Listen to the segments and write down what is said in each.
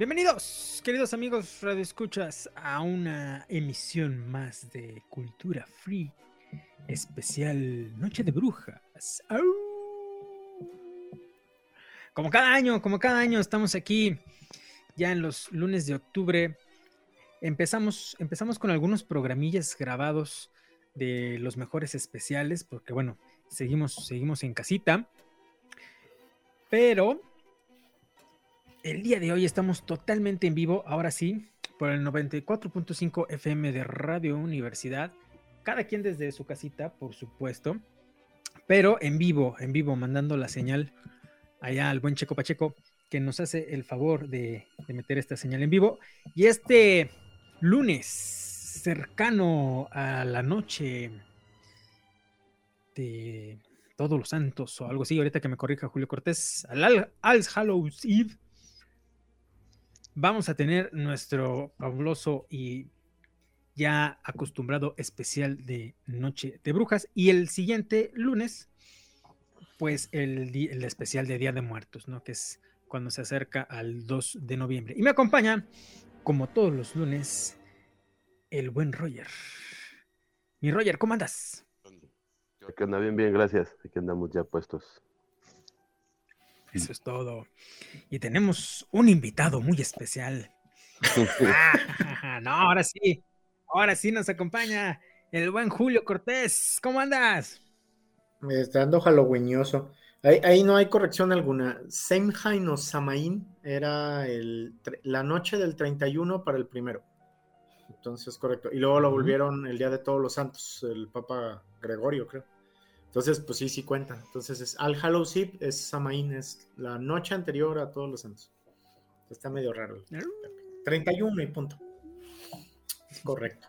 Bienvenidos, queridos amigos Radio Escuchas, a una emisión más de Cultura Free, especial Noche de Brujas. Como cada año, como cada año, estamos aquí ya en los lunes de octubre. Empezamos, empezamos con algunos programillas grabados de los mejores especiales, porque bueno, seguimos, seguimos en casita. Pero el día de hoy estamos totalmente en vivo, ahora sí, por el 94.5 FM de Radio Universidad. Cada quien desde su casita, por supuesto. Pero en vivo, en vivo, mandando la señal allá al buen Checo Pacheco, que nos hace el favor de, meter esta señal en vivo. Y este lunes, cercano a la noche de todos los santos o algo así, ahorita que me corrija Julio Cortés, al All Hallows Eve, vamos a tener nuestro fabuloso y ya acostumbrado especial de Noche de Brujas y el siguiente lunes, pues el, especial de Día de Muertos, ¿no? Que es cuando se acerca al 2 de noviembre. Y me acompaña, como todos los lunes, el buen Roger. Mi Roger, ¿cómo andas? Aquí anda bien, bien, gracias. Aquí andamos ya puestos. Eso es todo. Y tenemos un invitado muy especial. Ah, no, ahora sí. Ahora sí nos acompaña el buen Julio Cortés. ¿Cómo andas? Me está dando halloweenoso. Ahí, ahí, no hay corrección alguna. Semhain o Samaín era el, la noche del 31 para el primero. Entonces, correcto. Y luego lo volvieron el Día de Todos los Santos, el Papa Gregorio, creo. Entonces, pues sí, sí cuenta. Entonces, es Al Hallows Eve, es Samaín, es la noche anterior a Todos los Santos. Está medio raro. 31 y punto. Es correcto.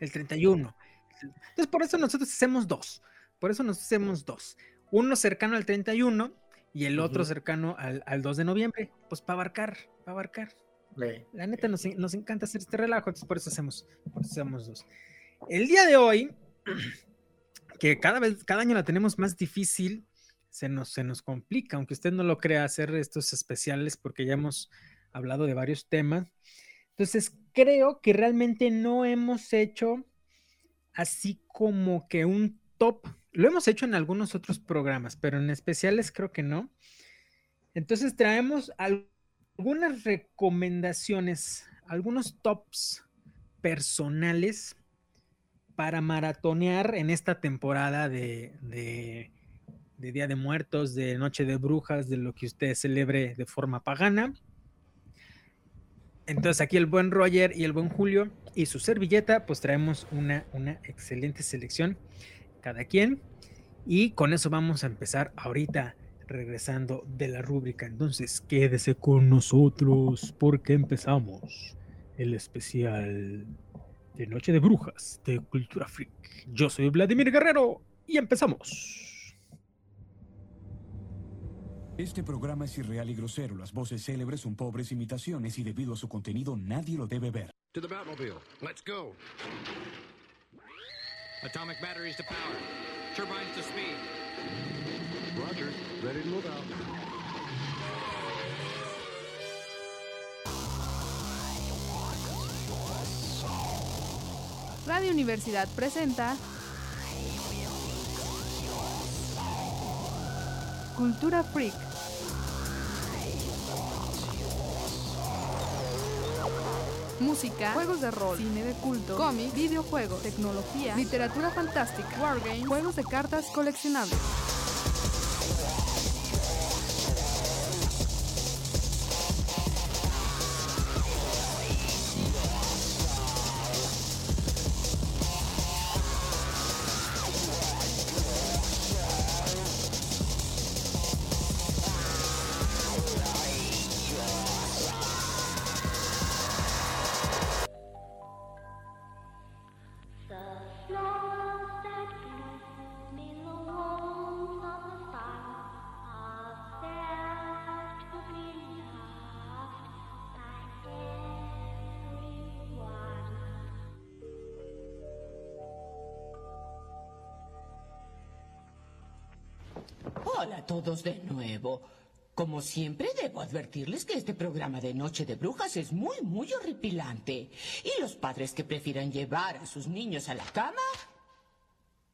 El 31. Entonces, por eso nosotros hacemos dos. Por eso nos hacemos dos. Uno cercano al 31 y el otro uh -huh. cercano al, al, 2 de noviembre. Pues para abarcar, para abarcar. Sí. La neta nos, nos, encanta hacer este relajo, entonces por eso hacemos, por eso hacemos dos. El día de hoy, que cada vez, cada año la tenemos más difícil, se nos, se nos complica, aunque usted no lo crea, hacer estos especiales porque ya hemos hablado de varios temas. Entonces, creo que realmente no hemos hecho así como que un top. Lo hemos hecho en algunos otros programas, pero en especiales creo que no. Entonces, traemos algunas recomendaciones, algunos tops personales para maratonear en esta temporada de, Día de Muertos, de Noche de Brujas, de lo que usted celebre de forma pagana. Entonces aquí el buen Roger y el buen Julio y su servilleta, pues traemos una, una excelente selección cada quien. Y con eso vamos a empezar ahorita regresando de la rúbrica. Entonces, quédese con nosotros porque empezamos el especial de Noche de Brujas de Cultura Freak. Yo soy Vladimir Guerrero y empezamos. Este programa es irreal y grosero. Las voces célebres son pobres imitaciones y debido a su contenido nadie lo debe ver. To the Batmobile. Let's go. Atomic batteries to power. Turbines to speed. Roger, ready to move out. Radio Universidad presenta Cultura Freak. Música, juegos de rol, cine de culto, cómics, videojuegos, tecnología, literatura fantástica, wargames, juegos de cartas coleccionables. De nuevo. Como siempre, debo advertirles que este programa de Noche de Brujas es muy, muy horripilante. Y los padres que prefieran llevar a sus niños a la cama...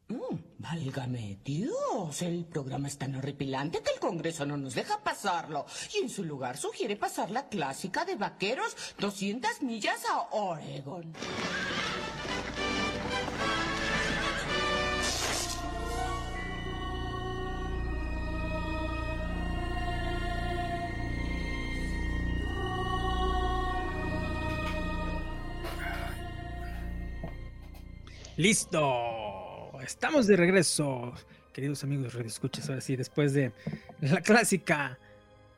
Mm, válgame Dios, el programa es tan horripilante que el Congreso no nos deja pasarlo. Y en su lugar sugiere pasar la clásica de vaqueros 200 millas a Oregon. Listo. Estamos de regreso, queridos amigos escuchas ahora sí, después de la clásica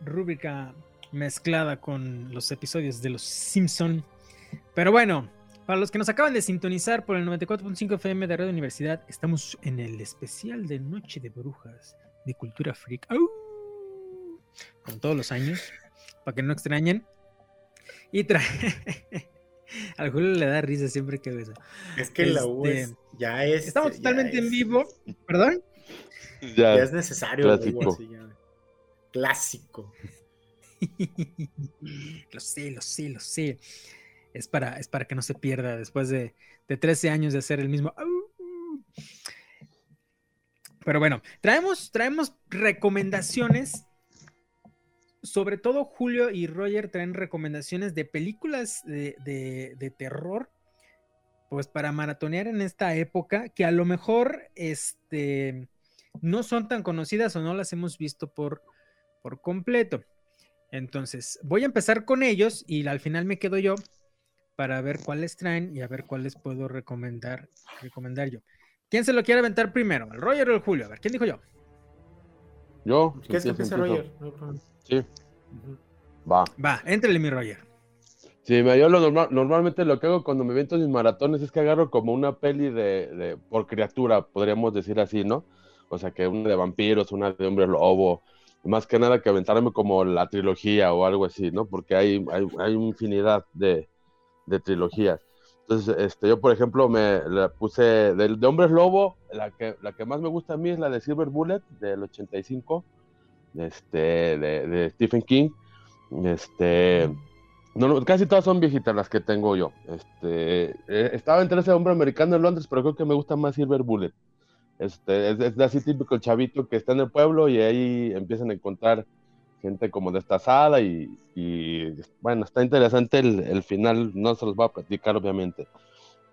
rúbrica mezclada con los episodios de Los Simpson. Pero bueno, para los que nos acaban de sintonizar por el 94.5 FM de Radio Universidad, estamos en el especial de Noche de Brujas de Cultura Freak. ¡Au! Con todos los años, para que no extrañen. Y trae... Al Julio le da risa siempre que eso. Es que la U es- Este, ya es. Estamos ya totalmente en es- vivo. ¿Perdón? Ya Ya, es necesario. clásico. güey, sí, ya. Clásico. lo sé, lo sé, lo sé. Es para, es para que no se pierda después de, de 13 años de hacer el mismo. Pero bueno, traemos, traemos recomendaciones. Sobre todo Julio y Roger traen recomendaciones de películas de, de- terror. Pues para maratonear en esta época, que a lo mejor este, no son tan conocidas o no las hemos visto por, por completo. Entonces, voy a empezar con ellos y al final me quedo yo para ver cuáles traen y a ver cuáles puedo recomendar, recomendar yo. ¿Quién se lo quiere aventar primero? ¿El Roger o el Julio? A ver, ¿quién dijo yo? Yo. ¿Qué es que empiezo. Roger? No hay problema. Sí, va. Va, éntrele mi Roger. Sí, me- yo lo normal- normalmente lo que hago cuando me viento mis maratones es que agarro como una peli de, de- por criatura, podríamos decir así, ¿no? O sea, que una de vampiros, una de hombre lobo, más que nada que aventarme como la trilogía o algo así, ¿no? Porque hay, hay, hay infinidad de, de trilogías. Este, yo, por ejemplo, me la puse de, hombres lobo, la que, la que más me gusta a mí es la de Silver Bullet, del 85, este, de, Stephen King. Este, casi todas son viejitas las que tengo yo. Este, eh, estaba entre ese hombre americano en Londres, pero creo que me gusta más Silver Bullet. Este, es, es así típico el chavito que está en el pueblo y ahí empiezan a encontrar gente como destazada y, y, bueno, está interesante el, el final, no se los voy a platicar obviamente.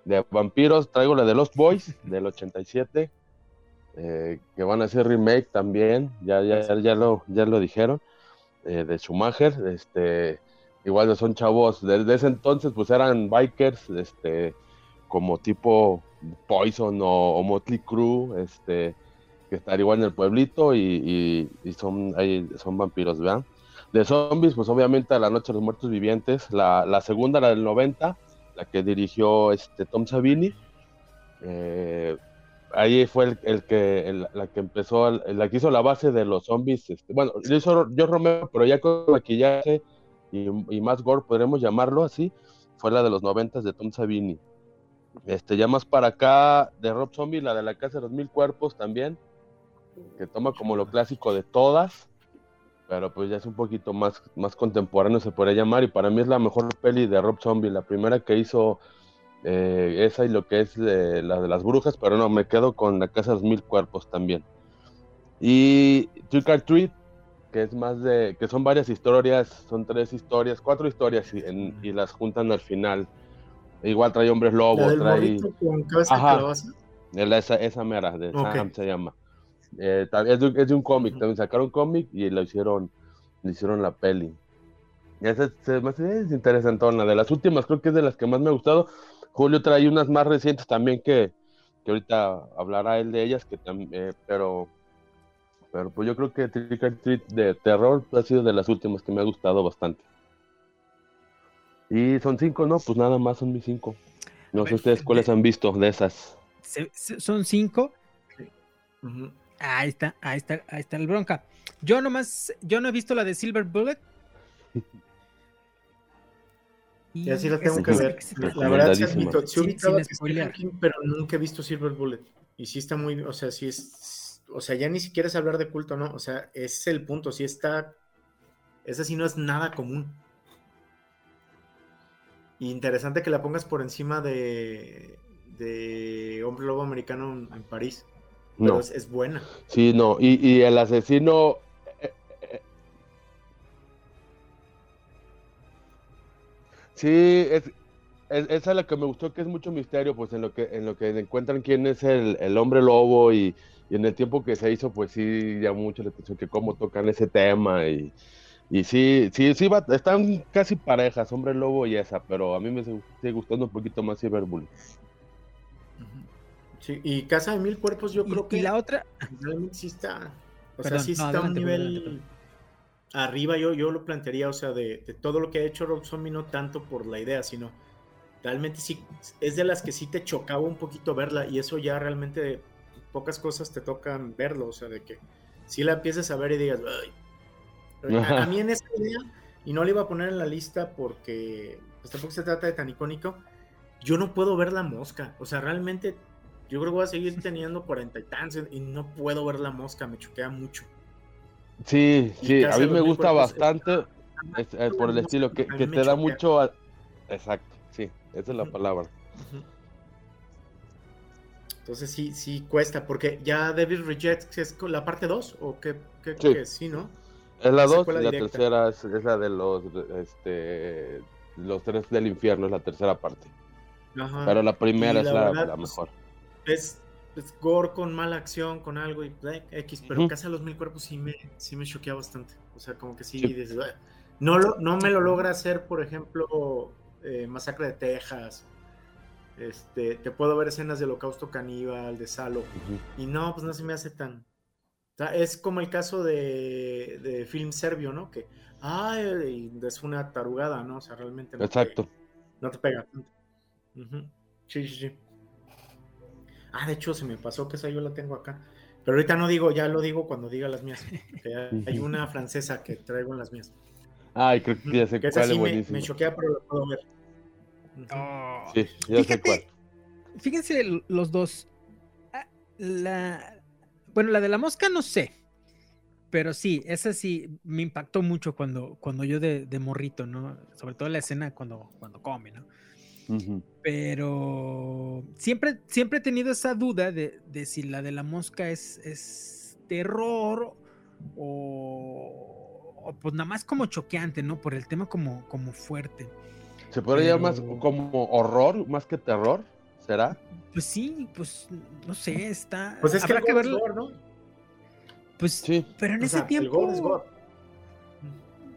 De vampiros traigo la de Lost Boys del 87, eh, que van a hacer remake también, ya, ya, ya, lo, ya lo dijeron, eh, de Schumacher, este, igual son chavos, desde ese entonces pues eran bikers, este, como tipo Poison o, o Motley Crue, este, que están igual en el pueblito y, son, ahí son vampiros, ¿verdad? De zombies, pues obviamente a la noche de los muertos vivientes, la, la segunda, la del 90, la que dirigió este Tom Savini, eh, ahí fue el, el que la que empezó, la que hizo la base de los zombies, este, bueno, lo hizo yo Romero, pero ya con maquillaje y, y más gore, podremos llamarlo así, fue la de los 90 de Tom Savini. Este, ya más para acá, de Rob Zombie, la de la Casa de los Mil Cuerpos también, que toma como lo clásico de todas, pero pues ya es un poquito más, más contemporáneo, se podría llamar, y para mí es la mejor peli de Rob Zombie, la primera que hizo eh, esa y lo que es eh, la de las brujas, pero no, me quedo con la Casa de los Mil Cuerpos también. Y Trick or Treat, que es más de, que son varias historias, son tres historias, cuatro historias y, en- y las juntan al final. Igual trae hombres La lobo, del trae... con cabeza Ajá. Esa, esa mera, de. Sam se llama. Eh, es, de, es de un cómic, también sacaron cómic y lo hicieron, le hicieron la peli. Y esa se me hace- es interesantona. De las últimas, creo que es de las que más me ha gustado. Julio trae unas más recientes también que, que ahorita hablará él de ellas, que eh, pero, pero pues yo creo que Trick or Treat de terror ha sido de las últimas que me ha gustado bastante. Y son cinco, ¿no? Pues nada más son mis cinco. No sé ustedes cuáles han visto de esas. Son cinco. Ujú. Ahí está, ahí está, ahí está el bronca. Yo nomás, yo no he visto la de Silver Bullet. Y Ya sí la tengo que ver. La verdad, sí Recomendadísima. admito, sí Sin- ubicaba sin que spoilear. Stephen King, pero nunca he visto Silver Bullet. Y sí está muy, o sea, sí es, o sea, ya ni siquiera es hablar de culto, ¿no? O sea, es el punto, sí está Esa sí no es nada común. Y interesante que la pongas por encima de, de Hombre Lobo Americano en, en París. Pero No. es, es buena. Sí, no. Y, y el asesino. eh, eh, Sí, es, es, esa es la que me gustó, que es mucho misterio, pues en lo que, en lo que encuentran quién es el, el hombre lobo y, y en el tiempo que se hizo, pues sí, llamó mucho la atención que cómo tocan ese tema y, y sí, sí, sí, va- están casi parejas, hombre lobo y esa, pero a mí me sigue gustando un poquito más Cyberbully. Sí, y Casa de Mil Cuerpos yo Y, creo que y la otra, realmente sí está, o Perdón, sea, sí no, está a un nivel adelante, arriba, yo, yo lo plantearía, o sea, de, de todo lo que ha hecho Rob Zombie, no tanto por la idea, sino realmente sí, es de las que sí te chocaba un poquito verla, y eso ya realmente pocas cosas te tocan verlo, o sea, de que si la empieces a ver y digas, "Ay". A, a mí en esa idea, y no le iba a poner en la lista porque pues tampoco se trata de tan icónico, yo no puedo ver la mosca, o sea, realmente yo creo que voy a seguir teniendo cuarenta y tantos y no puedo ver la mosca, me choquea mucho. Sí, Y sí, a Casa mí de me gusta bastante es- eh, por el estilo, que, a mí que te da mucho... a- Exacto, sí, esa es la palabra. Entonces sí, sí cuesta, porque ya Devil Rejects es la parte 2, o qué, qué, Sí. qué? sí, ¿no? Es la Es 2 secuela y la directa. tercera es, es la de los, este, los tres del infierno, es la tercera parte. Ajá. Pero la primera es la la, verdad, la mejor. Es, es gore con mala acción, con algo y eh, X, pero Ujú. Casa de los Mil Cuerpos sí me, sí me choquea bastante. O sea, como que sí, Sí. dices, "Ah". no, lo, no me lo logra hacer, por ejemplo, eh, Masacre de Texas. Este, te puedo ver escenas de Holocausto Caníbal, de Salo, y no, pues no se me hace tan. o sea, es como el caso de, de film serbio, ¿no? Que, ay, es una tarugada, ¿no? O sea, realmente no, Exacto. Te, no te pega tanto. Sí, sí, sí. Ah, de hecho, se me pasó que esa yo la tengo acá. Pero ahorita no digo, ya lo digo cuando diga las mías. que hay- una francesa que traigo en las mías. Ay, creo que ya sé Que esa cuál es sí me, buenísimo. me choquea, pero la puedo ver. Oh. Sí, ya sé Fíjate, cuál. Fíjense los dos. Ah, La, bueno, la de la mosca no sé. Pero sí, esa sí me impactó mucho cuando, cuando yo de, de morrito, ¿no? Sobre todo la escena cuando, cuando come, ¿no? Pero siempre, siempre he tenido esa duda de, de si la de la mosca es, es terror o, o pues nada más como choqueante, ¿no? Por el tema como, como fuerte. ¿Se podría llamar más como horror, más que terror? ¿Será? Pues sí, pues no sé, está. Pues es que el que verlo. gore, ¿no? Pues, Sí. pero en O ese sea, el tiempo. gore es gore.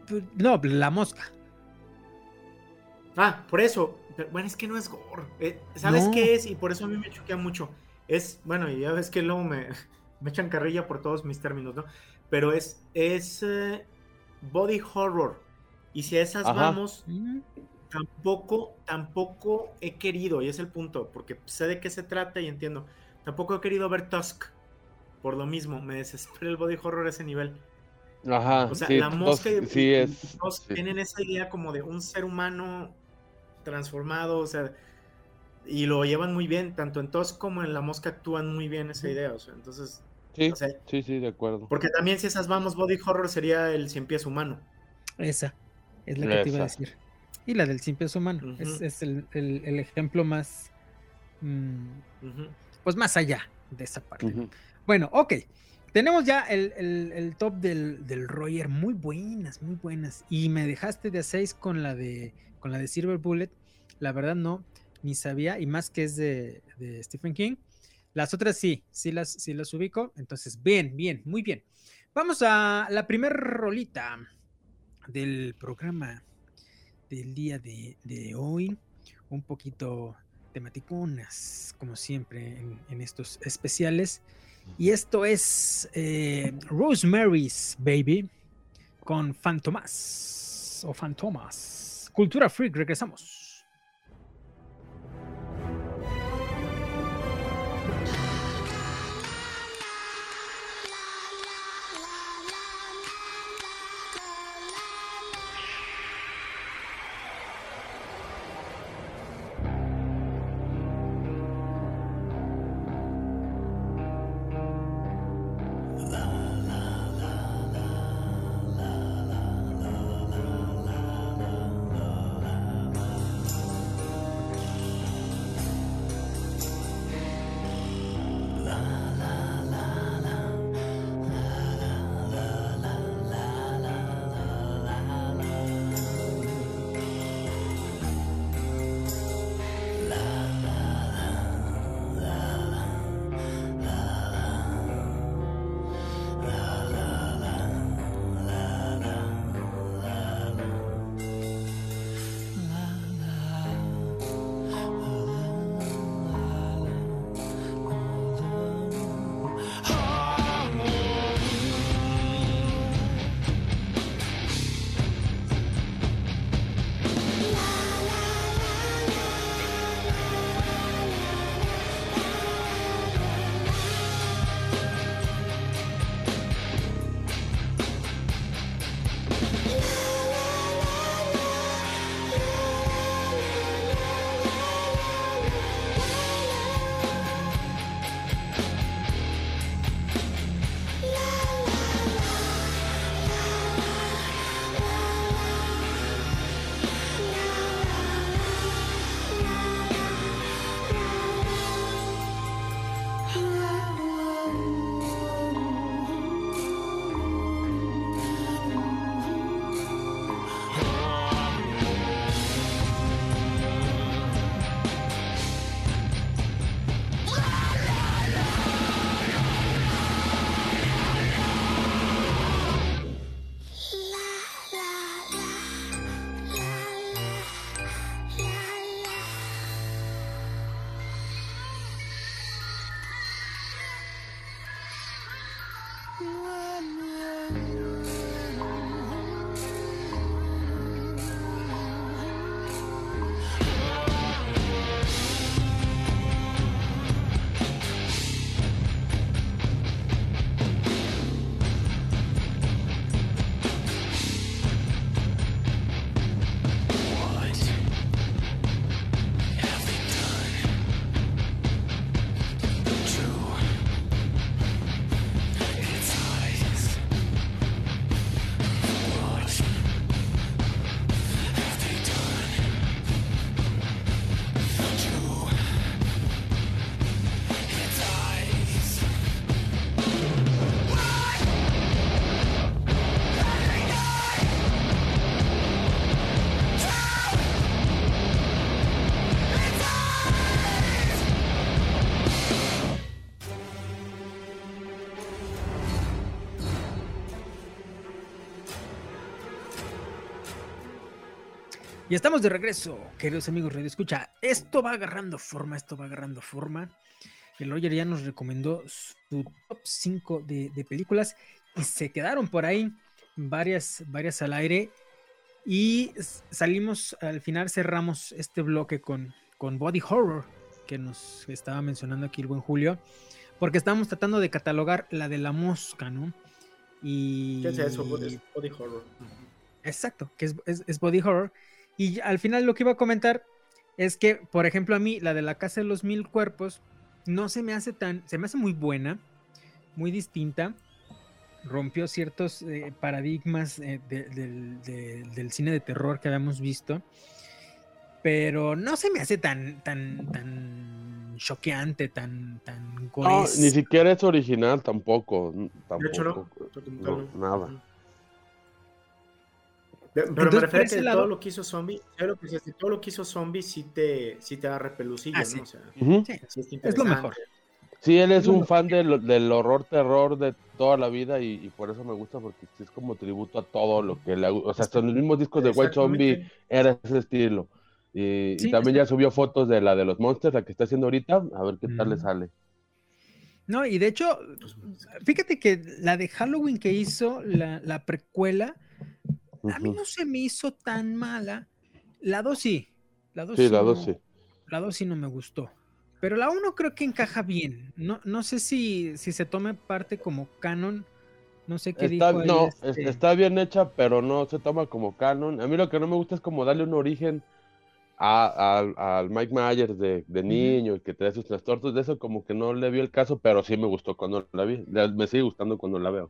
pues, no, la mosca. Ah, por eso. Pero, bueno, es que no es gore. Eh, ¿Sabes No. qué es? Y por eso a mí me choquea mucho. Es, bueno, y ya ves que luego me, me echan carrilla por todos mis términos, ¿no? Pero es, es eh, body horror. Y si a esas Ajá. vamos, Mm, tampoco, tampoco he querido, y es el punto, porque sé de qué se trata y entiendo. Tampoco he querido ver Tusk. Por lo mismo, me desespera el body horror a ese nivel. Ajá. O sea, sí, la mosca y, sí es. y Tusk sí. tienen esa idea como de un ser humano transformado, o sea, y lo llevan muy bien, tanto en Tusk como en la mosca actúan muy bien esa idea, o sea, entonces, Sí, o sea, sí, sí, de acuerdo. porque también si esas vamos, body horror sería el cien pies humano. esa es la que te iba a decir. Y la del sin peso humano. Es, el, el- el ejemplo más. mm, pues más allá de esa parte. Bueno, ok. Tenemos ya el, top del, del Roger. Muy buenas, muy buenas. Y me dejaste de a 6 con la de con la de Silver Bullet. La verdad no, ni sabía. Y más que es de, Stephen King. Las otras sí, sí las, sí las ubico. Entonces, bien, bien, muy bien. Vamos a la primera rolita del programa del día de, hoy. Un poquito tematiconas, como siempre en estos especiales. Y esto es eh, Rosemary's Baby con Fantomas o Fantomas. Cultura Freak, regresamos. Y estamos de regreso, queridos amigos Radio Escucha. Esto va agarrando forma, esto va agarrando forma. El Roger ya nos recomendó su top 5 de, de películas y se quedaron por ahí varias, varias al aire. Y salimos, al final cerramos este bloque con, con Body Horror, que nos estaba mencionando aquí el buen Julio, porque estábamos tratando de catalogar la de la mosca, ¿no? Y... ¿Qué es eso? Body, body horror. Exacto, que es, es- es body horror. Y al final lo que iba a comentar es que, por ejemplo, a mí la de la Casa de los Mil Cuerpos no se me hace tan, se me hace muy buena, muy distinta. Rompió ciertos eh, paradigmas eh, de- del, de- del cine de terror que habíamos visto. Pero no se me hace tan, tan, tan choqueante, tan, tan No, ni siquiera es original tampoco. n- De hecho, tampoco. No, nada. Pero Entonces, me refiero a que lado- todo lo que hizo Zombie, lo que sé, todo lo que hizo Zombie sí te, sí te da repelucillo, Ah, sí. ¿no? O sea. Sí, es lo mejor. Sí, él es un fan del, del horror terror de toda la vida y, y por eso me gusta porque es como tributo a todo lo que le o sea, hasta en los mismos discos de White Zombie era ese estilo. Y, y Sí, también ya subió fotos de la de los monsters, la que está haciendo ahorita, a ver qué tal le Mm. sale. No, y de hecho, fíjate que la de Halloween que hizo, la, la precuela, a mí no se me hizo tan mala. La 2 sí. La 2 Sí, la dos no- sí. La 2 sí no me gustó. Pero la 1 creo que encaja bien. No, no sé si, si se tome parte como canon. No sé qué Está, dijo no, es- este, está bien hecha, pero no se toma como canon. A mí lo que no me gusta es como darle un origen a- al- Mike Myers de, de niño y que te da sus trastornos. De eso como que no le vi el caso, pero sí me gustó cuando la vi. Me sigue gustando cuando la veo.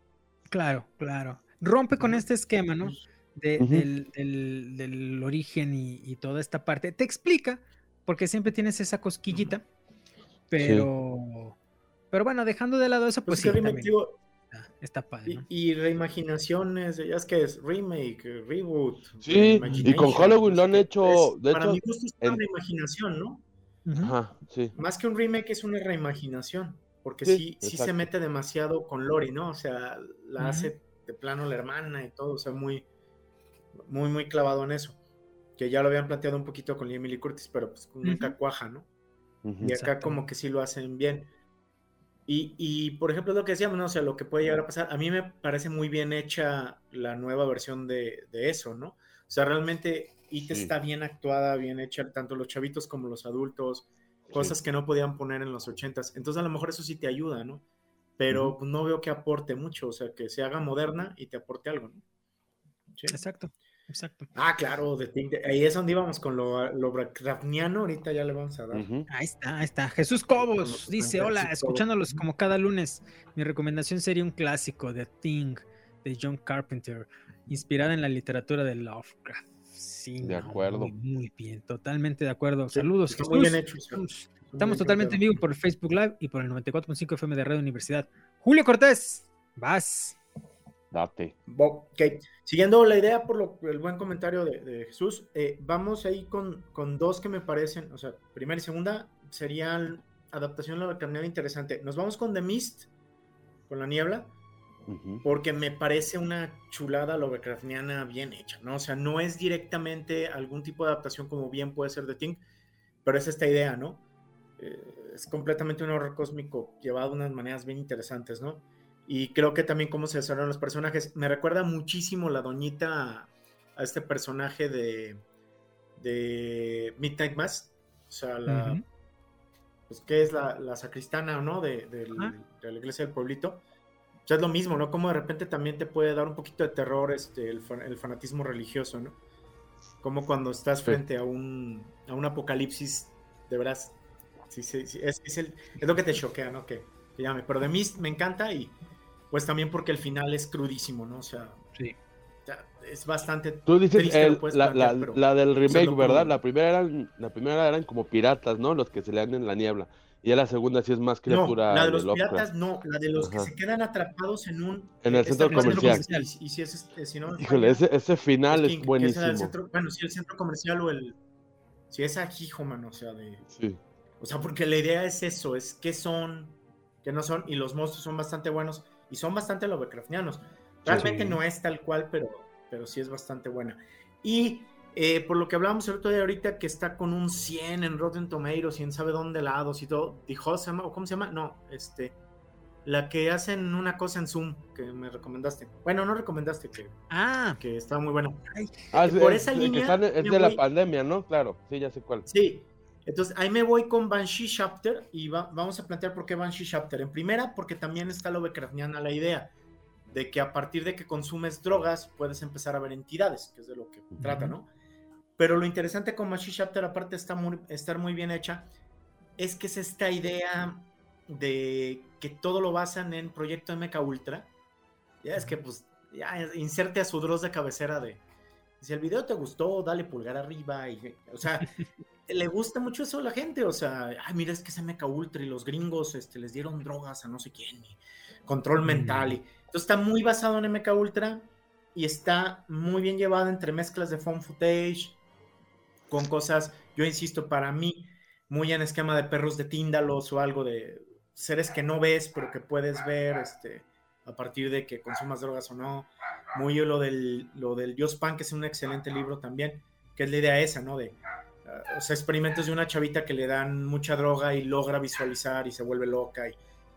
Claro, claro. Rompe con este esquema, ¿no? De- del, del- del origen y, y toda esta parte. Te explica, porque siempre tienes esa cosquillita, pero, pero bueno, dejando de lado eso, Pues pues, sí, remake, también digo, está, está padre, y, ¿no? y reimaginaciones, ya es que es remake, reboot. Sí, y con Halloween lo han hecho, Es- de para hecho, mi gusto es una en- reimaginación, ¿no? Ajá, sí. Más que un remake es una reimaginación, porque Sí, sí, sí, se mete demasiado con Lori, ¿no? O sea, la hace de plano la hermana y todo, o sea, muy, muy, muy clavado en eso. Que ya lo habían planteado un poquito con Emily Curtis, pero pues nunca Ujú. cuaja, ¿no? Ujú. Y acá como que sí lo hacen bien. Y, y, por ejemplo, lo que decíamos, ¿no? O sea, lo que puede llegar a pasar, a mí me parece muy bien hecha la nueva versión de, de eso, ¿no? O sea, realmente IT Sí. está bien actuada, bien hecha, tanto los chavitos como los adultos, cosas que no podían poner en los ochentas. Entonces, a lo mejor eso sí te ayuda, ¿no? Pero pues, no veo que aporte mucho, o sea, que se haga moderna y te aporte algo, ¿no? Sí. Exacto, exacto. Ah, claro, de- ahí es donde íbamos con lo, lo ahorita ya le vamos a dar. Ahí está, ahí está. Jesús Cobos Jesús dice, Cobos. hola, escuchándolos como cada lunes. Mi recomendación sería un clásico, The Thing, de John Carpenter, inspirada en la literatura de Lovecraft. Sí, De no, acuerdo. Muy, muy bien, totalmente de acuerdo. Sí, Saludos, Jesús. muy bien hecho, sí. Estamos- totalmente en vivo por el Facebook Live y por el 94.5 FM de Radio Universidad. Julio Cortés, vas. Date. Ok, siguiendo la idea por lo, el buen comentario de, de Jesús, eh, vamos ahí con, con dos que me parecen, o sea, primera y segunda serían adaptación a la carnera interesante. Nos vamos con The Mist, con la niebla, Ujú. porque me parece una chulada Lovecraftiana bien hecha, ¿no? O sea, no es directamente algún tipo de adaptación como bien puede ser The Thing, pero es esta idea, ¿no? Eh, es completamente un horror cósmico llevado de unas maneras bien interesantes, ¿no? Y creo que también cómo se desarrollan los personajes. Me recuerda muchísimo la doñita a este personaje de, de Midnight Mass. O sea, la, Ujú. pues, ¿qué es la, la sacristana, ¿no? De, del- Ajá. de la iglesia del pueblito. O sea, es lo mismo, ¿no? Como de repente también te puede dar un poquito de terror este, el, fa- el fanatismo religioso, ¿no? Como cuando estás Sí. frente a un, a un apocalipsis, de veras, sí, sí, sí, es, es el, es lo que te choquea, ¿no? Que, que llame. Pero de mí me encanta y pues también porque el final es crudísimo, ¿no? O sea, Sí. es bastante... Tú dices Triste lo el- puedes la, la- plantear, pero la del remake, ¿verdad? La primera eran, la primera eran como piratas, ¿no? Los que se lean en la niebla. Y ya la segunda sí es más No, criatura la de los piratas no, la de los que se quedan atrpados en un... En el centro en comercial. Y, y si es, este, si no, Híjole, ese, ese final es es que buenísimo. centro- bueno, si el centro comercial o el... Si es Ajijo, mano, o sea, de... Sí. O sea, porque la idea es eso, es qué son, qué no son, y los monstruos son bastante buenos y son bastante Lovecraftianos. Realmente Sí. no es tal cual, pero, pero sí es bastante buena. Y eh, por lo que hablábamos el otro día ahorita, que está con un 100 en Rotten Tomatoes y en sabe dónde lados y todo. ¿Dijo, se llama? ¿O cómo se llama? No, este. La que hacen una cosa en Zoom que me recomendaste. Bueno, no recomendaste, que, Ah, que estaba muy bueno. Ah, por es, esa es que línea están- es de la pandemia, ¿no? Claro, sí, ya sé cuál. Sí. Entonces ahí me voy con Banshee Chapter y va- vamos a plantear por qué Banshee Chapter. En primera, porque también está Lovecraftiana la idea de que a partir de que consumes drogas puedes empezar a ver entidades, que es de lo que trata, ¿no? Pero lo interesante con Banshee Chapter, aparte está muy, estar muy bien hecha, es que es esta idea de que todo lo basan en Proyecto MK Ultra. Ya es que pues ya inserte a su Dross de cabecera de si el video te gustó, dale pulgar arriba y o sea, le gusta mucho eso a la gente, o sea, ay, mira, es que es MK Ultra y los gringos este, les dieron drogas a no sé quién, y control mental. Y, entonces está muy basado en MK Ultra y está muy bien llevado entre mezclas de phone footage con cosas, yo insisto, para mí, muy en esquema de perros de Tíndalos o algo de seres que no ves, pero que puedes ver este, a partir de que consumas drogas o no. Muy lo del, lo del Dios Pan, que es un excelente libro también, que es la idea esa, ¿no? De uh, o sea, experimentos de una chavita que le dan mucha droga y logra visualizar y se vuelve loca. Y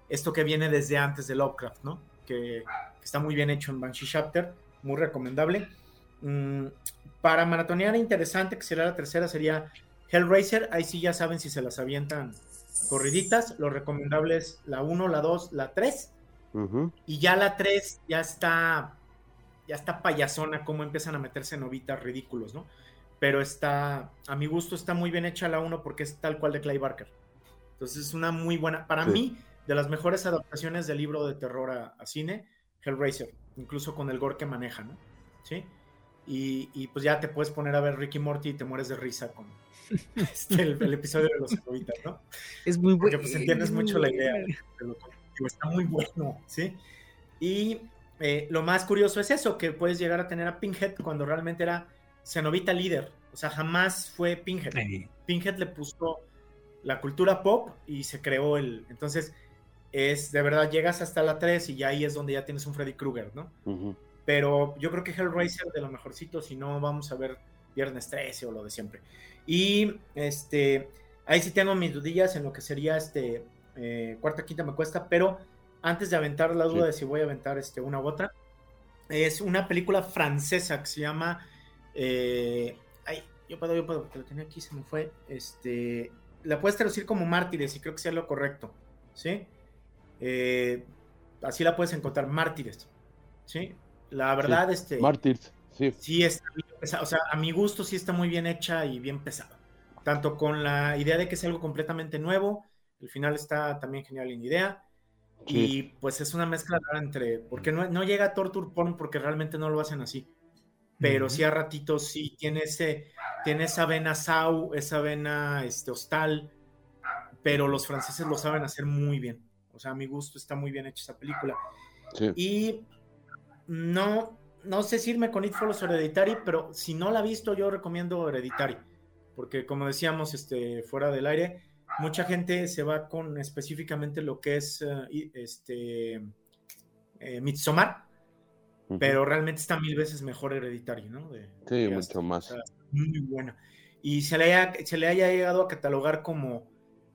esto que viene desde antes de Lovecraft, ¿no? Que, que está muy bien hecho en Banshee Chapter, muy recomendable. Mm, para maratonear interesante, que será la tercera, sería Hellraiser. Ahí sí ya saben si se las avientan corriditas. Lo recomendable es la 1, la 2, la 3. Ujú. Y ya la 3 ya está, ya está payasona, como empiezan a meterse novitas ridículos, ¿no? Pero está, a mi gusto, está muy bien hecha la 1 porque es tal cual de Clay Barker. Entonces es una muy buena, para Sí. mí, de las mejores adaptaciones del libro de terror a, a cine, Hellraiser, incluso con el gore que maneja, ¿no? ¿Sí? Y, y, pues ya te puedes poner a ver Ricky Morty y te mueres de risa con este, el, el episodio de los novitas, ¿no? es muy bueno. Porque pues entiendes mucho la idea de lo que digo, está muy bueno, ¿sí? Y eh, lo más curioso es eso, que puedes llegar a tener a Pinhead cuando realmente era Cenobita líder, o sea, jamás fue Pinhead. Eh, Pinhead le puso la cultura pop y se creó el... Entonces, es de verdad, llegas hasta la 3 y ya ahí es donde ya tienes un Freddy Krueger, ¿no? Pero yo creo que Hellraiser de lo mejorcito, si no vamos a ver Viernes 13 o lo de siempre. Y este, ahí sí tengo mis dudillas en lo que sería este eh, cuarta, quinta me cuesta, pero antes de aventar la duda Sí. de si voy a aventar este, una u otra, es una película francesa que se llama, eh, ay, yo puedo, yo puedo, porque lo tenía aquí, se me fue, este, la puedes traducir como Mártires y creo que sea lo correcto, ¿sí? Eh, así la puedes encontrar, Mártires, ¿sí? La verdad, este... Mártires, sí. Sí, está bien pesada. O sea, a mi gusto sí está muy bien hecha y bien pesada. Tanto con la idea de que es algo completamente nuevo, el final está también genial en idea. Sí. Y pues es una mezcla rara entre. Porque no, no llega a torture porn porque realmente no lo hacen así. Pero Ujú. sí a ratitos sí tiene ese. Tiene esa vena sau, esa vena este, hostal. Pero los franceses lo saben hacer muy bien. O sea, a mi gusto está muy bien hecha esa película. sí. Y no, no sé si irme con It Follows Hereditary, pero si no la ha visto, yo recomiendo Hereditary. Porque como decíamos este, fuera del aire, mucha gente se va con específicamente lo que es y- este, eh, Midsommar, pero realmente está mil veces mejor Hereditary, ¿no? De- Sí, de mucho más. Muy buena. Y se le, haya, se le haya llegado a catalogar como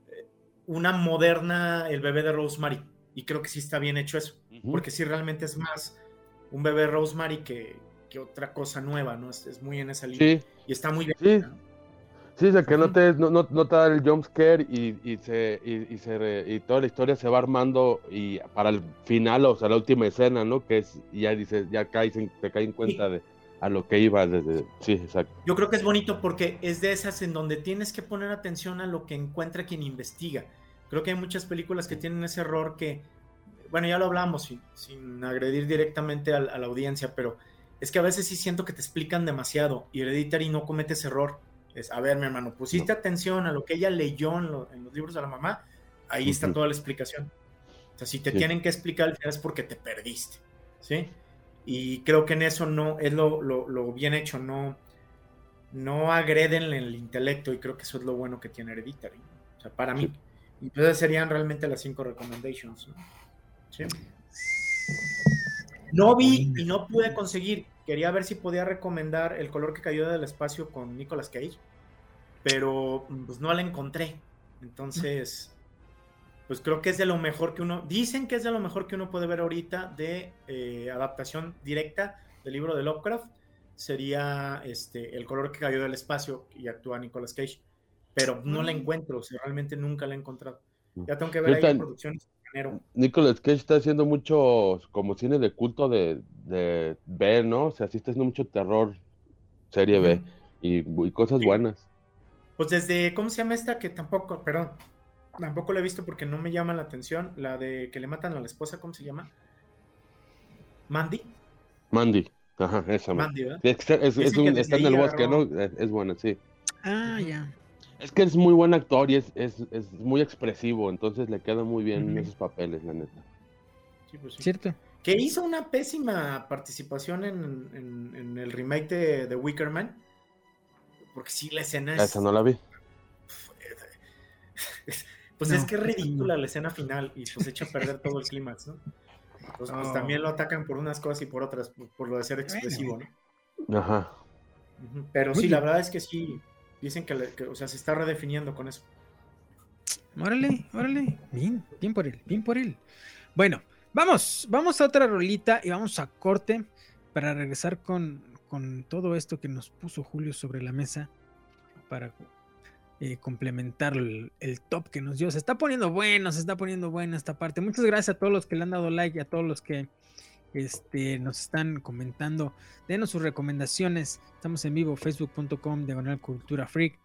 eh, una moderna El bebé de Rosemary. Y creo que sí está bien hecho eso porque sí realmente es más un bebé Rosemary que, que otra cosa nueva, ¿no? Es, es muy en esa línea. Sí, Y está muy bien. Sí. ¿no? Sí, o sea, que no te, no, no, no te da el jumpscare y, y, se, y, y, se y toda la historia se va armando y para el final, o sea, la última escena, ¿no? Que es, y ya dices, ya caes en, te caes en cuenta de a lo que iba desde, sí, exacto. Yo creo que es bonito porque es de esas en donde tienes que poner atención a lo que encuentra quien investiga. Creo que hay muchas películas que tienen ese error que, bueno, ya lo hablamos sin, sin agredir directamente a, a la audiencia, pero es que a veces sí siento que te explican demasiado y Hereditary no comete ese error. Es, a ver, mi hermano, pusiste atención a lo que ella leyó en, lo- en los libros de la mamá, ahí está Ujú. toda la explicación. O sea, si te Sí. tienen que explicar es porque te perdiste, ¿sí? Y creo que en eso no es lo, lo- lo bien hecho, no, no agreden el intelecto y creo que eso es lo bueno que tiene Hereditary. ¿no? O sea, para mí. Y pues esas serían realmente las cinco recommendations. ¿no? Sí. No vi y no pude conseguir, quería ver si podía recomendar El color que cayó del espacio con Nicolas Cage, pero pues no la encontré. Entonces, pues creo que es de lo mejor que uno, dicen que es de lo mejor que uno puede ver ahorita de eh, adaptación directa del libro de Lovecraft. Sería este, El color que cayó del espacio y actúa Nicolas Cage, pero no la encuentro, o sea, realmente nunca la he encontrado. Ya tengo que ver ahí Ahorita- producciones en enero. Nicolas Cage está haciendo mucho como cine de culto de, de B, ¿no? O sea, sí está haciendo mucho terror, serie B, y, y cosas Sí. buenas. Pues desde, ¿cómo se llama esta? Que tampoco, perdón, tampoco la he visto porque no me llama la atención. La de que le matan a la esposa, ¿cómo se llama? Mandy. Mandy, ajá, esa. man. Mandy, ¿verdad? Sí, es es- un- está en el bosque, agarró- ¿no? Es, es buena, sí. Ah, ya. Es que es muy buen actor y es, es, es muy expresivo, entonces le quedan muy bien esos papeles, la neta. Sí, pues sí. ¿Cierto? Que hizo una pésima participación en, en- en el remake de, de Wicker Man. Porque sí, la escena es. Esa no la vi. Pues No, es que es ridícula la escena final y pues echa a perder todo el clímax, ¿no? Entonces, pues Oh. también lo atacan por unas cosas y por otras, por, por lo de ser expresivo, ¿no? Ajá. Pero sí, la verdad es que sí, dicen que, o sea, se está redefiniendo con eso. Órale, órale. Bien, bien por él, bien por él. Bueno, vamos, vamos a otra rolita y vamos a corte para regresar con, con todo esto que nos puso Julio sobre la mesa para eh, complementar el, el top que nos dio. Se está poniendo bueno, se está poniendo buena esta parte. Muchas gracias a todos los que le han dado like y a todos los que este, nos están comentando. Denos sus recomendaciones. Estamos en vivo, facebook.com, diagonal cultura freak.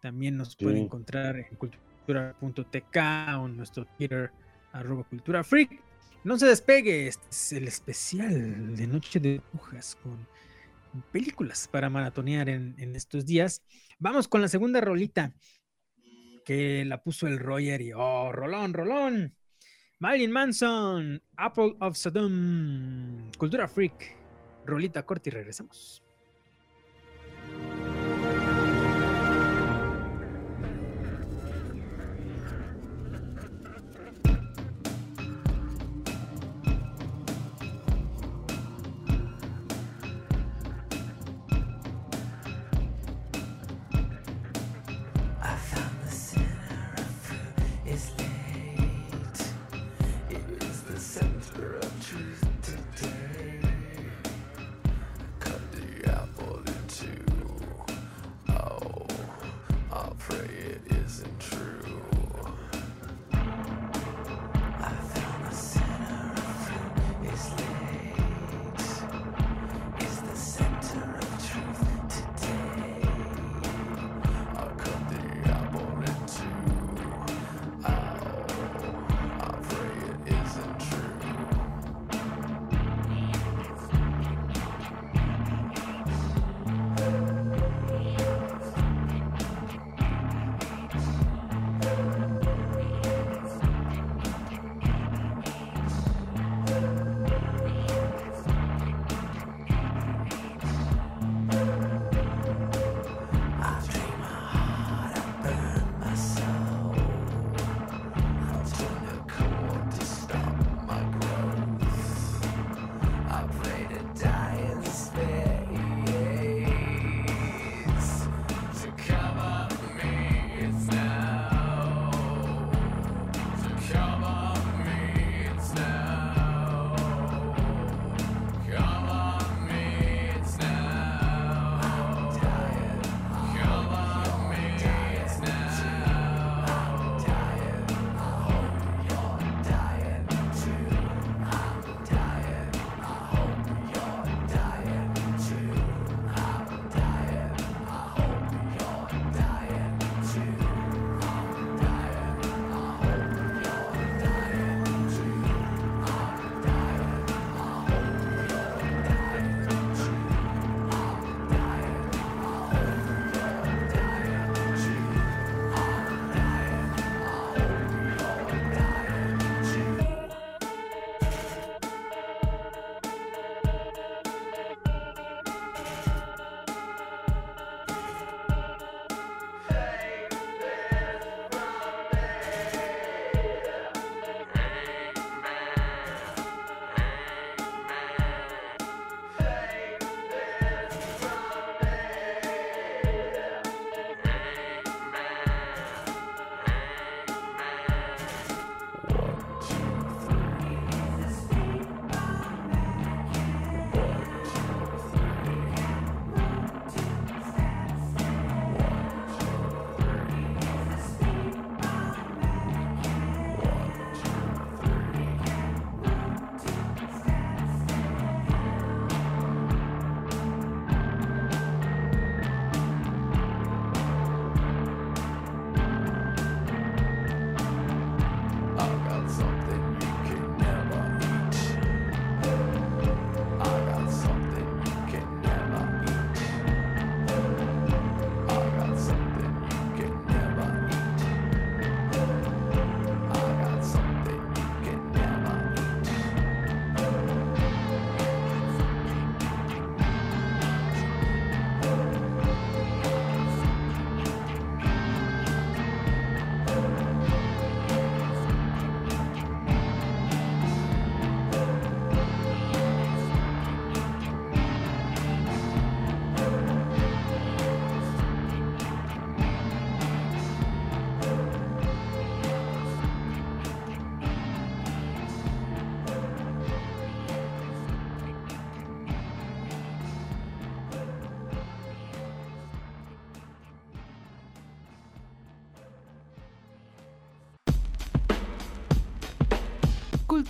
También nos pueden encontrar en cultura.tk o en nuestro Twitter, arroba cultura freak. No se despegue, este es el especial de Noche de Brujas con películas para maratonear en, en estos días. Vamos con la segunda rolita que la puso el Roger y oh, Rolón, Rolón. Marilyn Manson, Apple of Sodom, Cultura Freak, rolita corta y regresamos.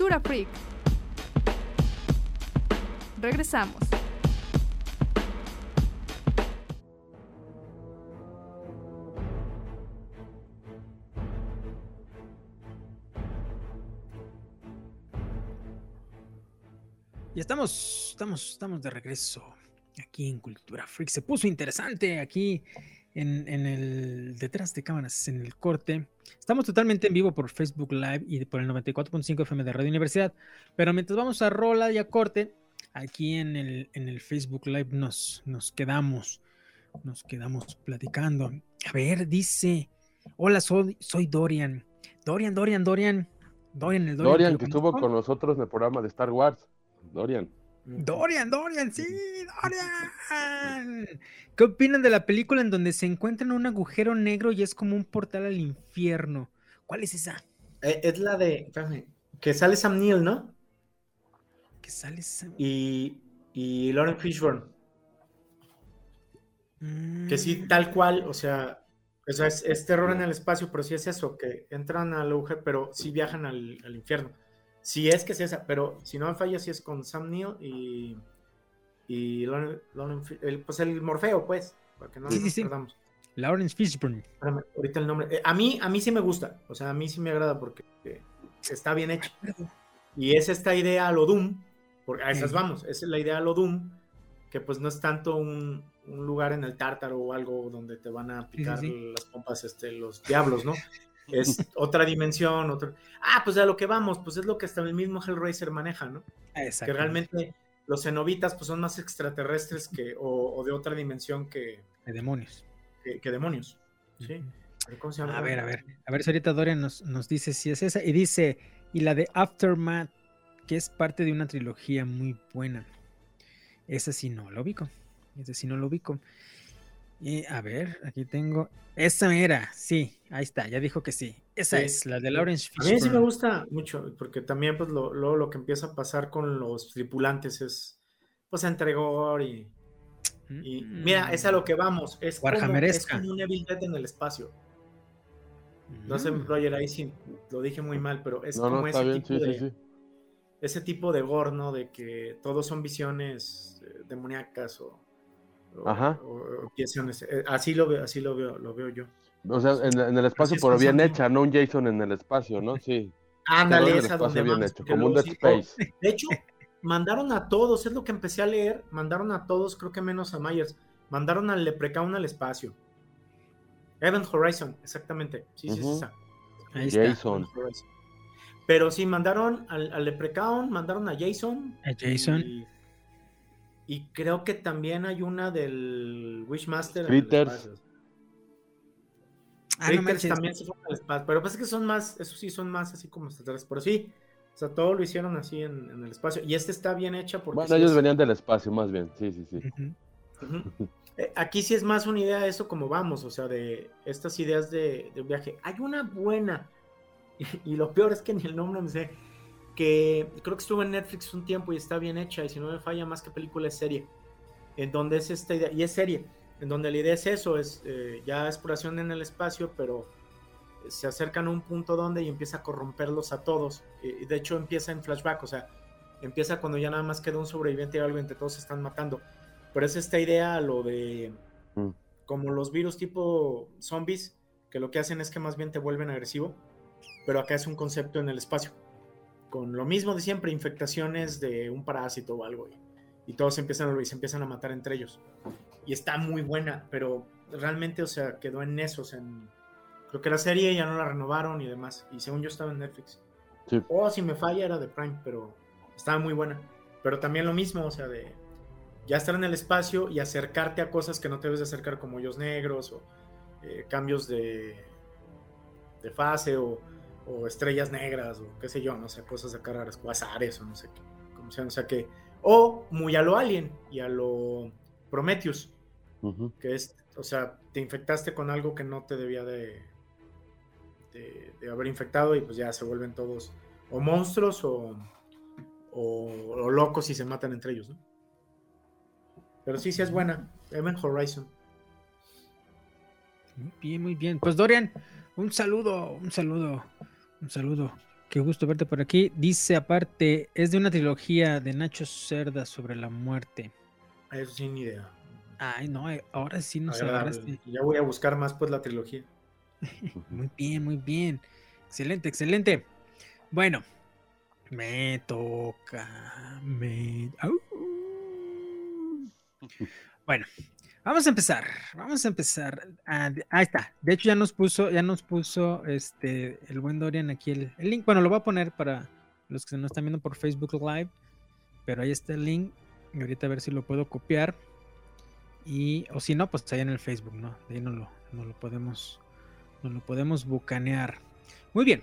Cultura Freak. Regresamos. Y estamos, estamos, estamos de regreso aquí en Cultura Freak. Se puso interesante aquí en, en el detrás de cámaras, en el corte. Estamos totalmente en vivo por Facebook Live y por el 94.5 FM de Radio Universidad. Pero mientras vamos a rola y a corte, aquí en el, en el Facebook Live nos, nos quedamos, nos quedamos platicando. A ver, dice, hola, soy, soy Dorian. Dorian, Dorian, Dorian. Dorian, el Dorian. Que estuvo con nosotros en el programa de Star Wars. Dorian. Dorian, Dorian, sí, Dorian. ¿Qué opinan de la película en donde se encuentran un agujero negro y es como un portal al infierno? ¿Cuál es esa? Eh, es la de. espérame, que sale Sam Neill, ¿no? Que sale esa- Y, y Lauren Fishburne. Que sí, Mm, tal cual, o sea, o sea, es, es terror en el espacio, pero sí es eso, que entran al agujero, pero sí viajan al, al infierno. Si es que es esa, pero si no me falla, sí es con Sam Neill y, y Lauren- Lauren el, pues el Morfeo, pues, para que no Sí, nos sí, perdamos. Lawrence Fishburne. Espérame, ahorita el nombre. Eh, a mí, a mí sí me gusta, o sea, a mí sí me agrada porque eh, está bien hecho. Y es esta idea a lo Doom, porque a esas vamos, es la idea a lo Doom, que pues no es tanto un, un lugar en el tártaro o algo donde te van a sí, picar sí. las pompas este, los diablos, ¿no? Es otra dimensión, otro... Ah, pues a lo que vamos, pues es lo que hasta el mismo Hellraiser maneja, ¿no? Que realmente los cenobitas pues son más extraterrestres que, o, o de otra dimensión que, De demonios. que, que demonios. ¿sí? ¿Cómo se llama? A ver, a ver. A ver si ahorita Dorian nos, nos dice si es esa. Y dice, y la de Aftermath, que es parte de una trilogía muy buena. Esa sí no lo ubico. Esa sí no lo ubico. Y a ver, aquí tengo. Esa era, sí, ahí está, ya dijo que sí. Esa Sí. es, la de Lawrence A mí sí me Fishburne. gusta mucho, porque también pues lo, luego lo que empieza a pasar con los tripulantes es pues entre gore y, y- Mm. mira, es a lo que vamos, es como, es Warhammeresca. como un Evil Dead en el espacio. No sé, Mm. Roger, ahí sí lo dije muy mal, pero es No, como no, ese bien, tipo sí, de sí, sí. ese tipo de gore, ¿no? De que todos son visiones eh, demoníacas o, o- Ajá. o- o Así lo veo, así lo veo, lo veo yo. O sea, en, en el espacio, es pero bien hecha, no un Jason en el espacio, ¿no? Sí. Ándale, esa donde bien hecho, como un Dead sí- oh, Space. De hecho, mandaron a todos, es lo que empecé a leer, mandaron a todos, creo que menos a Myers, mandaron al Leprechaun al espacio. Event Horizon, exactamente. Sí, sí, sí, Ujú. esa. Ahí está. Jason. Pero sí, mandaron al, al Leprechaun, mandaron a Jason. A Jason. Y, y creo que también hay una del Wishmaster. Critters. Ah, Critters también se fueron al espacio. Pero pues es que son más, eso sí, son más así como extraterrestres. Pero sí, o sea, todo lo hicieron así en, en el espacio. Y este está bien hecha porque. Bueno, sí ellos es- venían del espacio, más bien. Sí, sí, sí. Eh, Aquí sí es más una idea de eso como vamos, o sea, de estas ideas de, de un viaje. Hay una buena, y, y lo peor es que ni el nombre me sé, que creo que estuvo en Netflix un tiempo y está bien hecha, y si no me falla más que película es serie, en donde es esta idea, y es serie, en donde la idea es eso, es eh, ya exploración en el espacio, pero se acercan a un punto donde y empieza a corromperlos a todos, y de hecho empieza en flashback, o sea, empieza cuando ya nada más queda un sobreviviente y algo entre todos se están matando. Pero es esta idea lo de Mm. como los virus tipo zombies, que lo que hacen es que más bien te vuelven agresivo, pero acá es un concepto en el espacio. Con lo mismo de siempre, infectaciones de un parásito o algo. Y, y todos se empiezan, a- y se empiezan a matar entre ellos. Y está muy buena, pero realmente, o sea, quedó en esos. En, creo que la serie ya no la renovaron y demás. Y según yo estaba en Netflix. Sí. O si me falla era de Prime, pero estaba muy buena. Pero también lo mismo, o sea, de ya estar en el espacio y acercarte a cosas que no te debes de acercar como hoyos negros o eh, cambios de, de fase o, o estrellas negras o qué sé yo, no sé, cosas acá raras, cuasares o no sé qué, como sean, o sea que, o muy a lo Alien y a lo Prometheus, que es, o sea, te infectaste con algo que no te debía de, de, de haber infectado y pues ya se vuelven todos o monstruos o, o, o locos y se matan entre ellos, ¿no? Pero sí, sí es buena. Event Horizon. Muy bien, muy bien. Pues Dorian, un saludo, un saludo, un saludo. Qué gusto verte por aquí. Dice aparte, es de una trilogía de Nacho Cerda sobre la muerte. Eso sin idea. Ay, no, eh, ahora sí nos agarraste. Ya voy a buscar más pues la trilogía. Muy bien, muy bien. Excelente, excelente. Bueno, me toca. Me... Au. Bueno, vamos a empezar. Vamos a empezar. Ah, ahí está. De hecho, ya nos puso, ya nos puso este el buen Dorian aquí el, el link. Bueno, lo voy a poner para los que nos están viendo por Facebook Live. Pero ahí está el link. Y ahorita a ver si lo puedo copiar. Y, o si no, pues ahí en el Facebook, ¿no? De ahí no lo, no lo podemos, no lo podemos bucanear. Muy bien.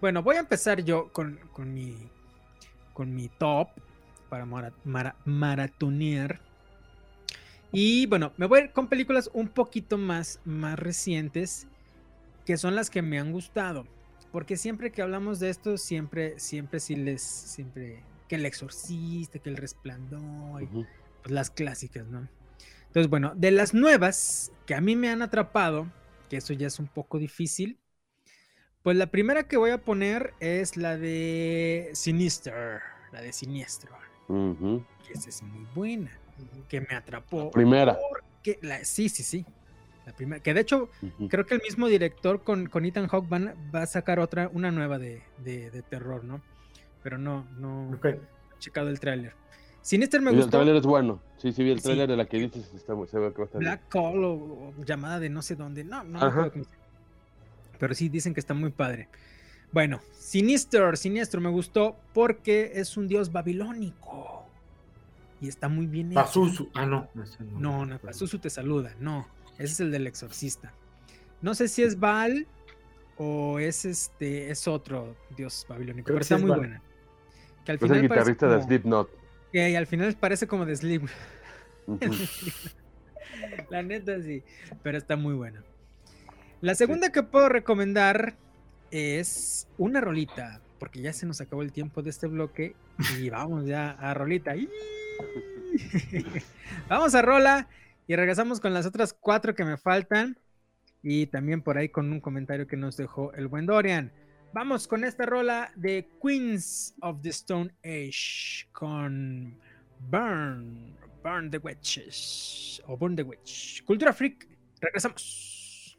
Bueno, voy a empezar yo con, con mi, con mi top para mara- maratonear. Y bueno, me voy a ir con películas un poquito más, más recientes, que son las que me han gustado. Porque siempre que hablamos de esto, siempre, siempre sí les, siempre, que el exorcista, que el resplandor, pues, las clásicas, ¿no? Entonces, bueno, de las nuevas que a mí me han atrapado, que eso ya es un poco difícil, pues la primera que voy a poner es la de Sinister, la de Siniestro, que esa es muy buena, que me atrapó. Primera. porque la, sí, sí, sí. La primera, que de hecho creo que el mismo director con, con Ethan Hawke van va a sacar otra, una nueva de, de- de terror, ¿no? Pero no, no Ok. he checado el tráiler. Sinister me Sí, el tráiler es bueno. Sí, sí, vi el Sí. tráiler de la que dices. Está, muy- se ve que va a estar bien. Black Call o, o llamada de no sé dónde. No, no llama. Pero sí dicen que está muy padre. Bueno, Sinister, Siniestro me gustó porque es un dios babilónico. Y está muy bien hecho. Pazuzu. Ah, no. No, no, Pazuzu te saluda. No, ese es el del exorcista. No sé si es Baal o es este, es otro dios babilónico, Creo pero está es muy Baal. buena. Que al Es el final parece guitarrista de como- Slipknot. que al final parece como de. Ujú. La neta sí, pero está muy buena. La segunda que puedo recomendar es una rolita, porque ya se nos acabó el tiempo de este bloque y vamos ya a rolita. ¡Ih! Vamos a rola y regresamos con las otras cuatro que me faltan y también por ahí con un comentario que nos dejó el buen Dorian. Vamos con esta rola de Queens of the Stone Age con Burn, Burn the Witches o Burn the Witch. Cultura Freak, regresamos.